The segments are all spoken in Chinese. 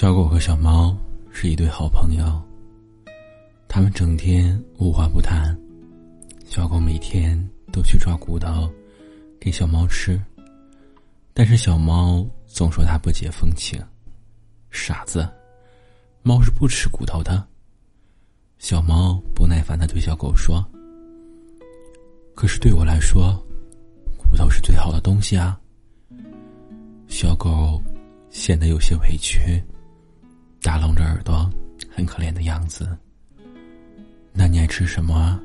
小狗和小猫是一对好朋友。他们整天无话不谈。小狗每天都去抓骨头给小猫吃，但是小猫总说它不解风情。傻子，猫是不吃骨头的。小猫不耐烦的对小狗说：“可是对我来说，骨头是最好的东西啊。”小狗显得有些委屈。打拢着耳朵，很可怜的样子。那你爱吃什么？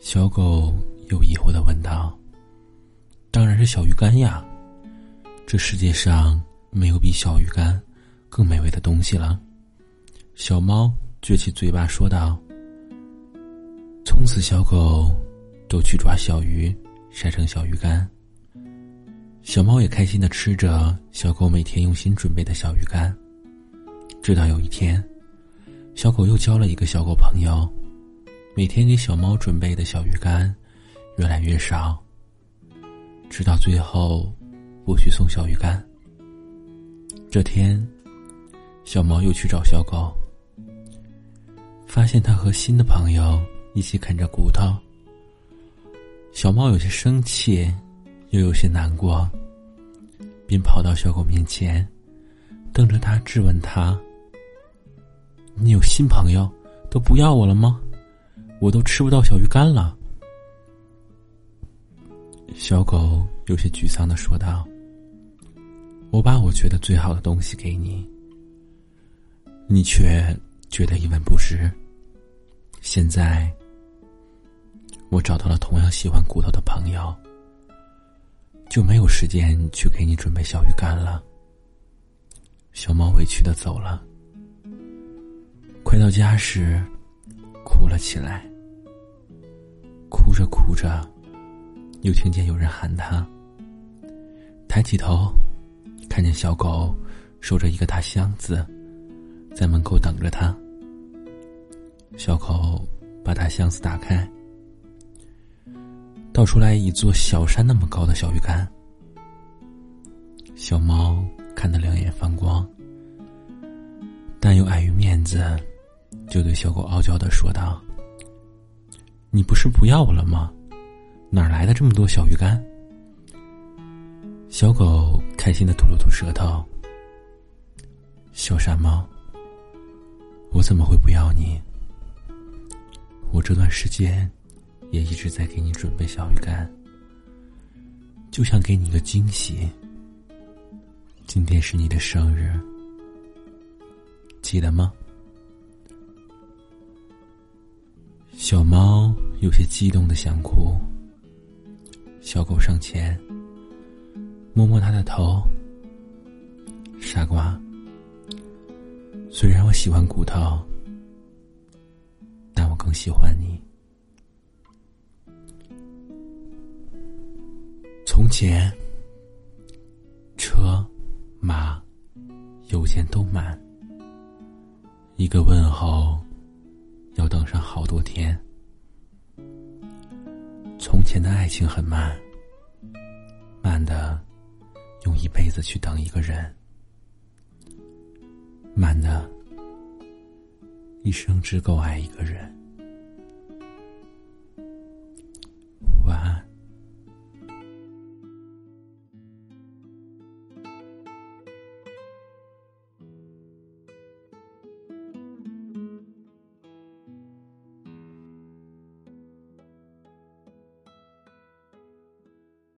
小狗又疑惑的问道。当然是小鱼干呀，这世界上没有比小鱼干更美味的东西了。小猫撅起嘴巴说道。从此，小狗都去抓小鱼，晒成小鱼干。小猫也开心的吃着小狗每天用心准备的小鱼干。直到有一天，小狗又交了一个小狗朋友，每天给小猫准备的小鱼干越来越少，直到最后不许送小鱼干。这天，小猫又去找小狗，发现它和新的朋友一起啃着骨头。小猫有些生气，又有些难过，便跑到小狗面前，瞪着他质问他。你有新朋友，都不要我了吗？我都吃不到小鱼干了。小狗有些沮丧的说道：“我把我觉得最好的东西给你，你却觉得一文不值。现在，我找到了同样喜欢骨头的朋友，就没有时间去给你准备小鱼干了。”小猫委屈的走了。回到家时，哭了起来。哭着哭着，又听见有人喊他。抬起头，看见小狗收着一个大箱子，在门口等着他。小狗把大箱子打开，倒出来一座小山那么高的小鱼干。小猫看得两眼放光，但又碍于面子。就对小狗傲娇的说道：“你不是不要我了吗？哪来的这么多小鱼干？”小狗开心的吐了吐舌头：“小傻猫，我怎么会不要你？我这段时间也一直在给你准备小鱼干，就想给你个惊喜。今天是你的生日，记得吗？”小猫有些激动的想哭。小狗上前摸摸它的头。傻瓜，虽然我喜欢骨头，但我更喜欢你。从前，钱都慢，一个问候。要等上好多天。从前的爱情很慢，慢的用一辈子去等一个人，慢的一生只够爱一个人。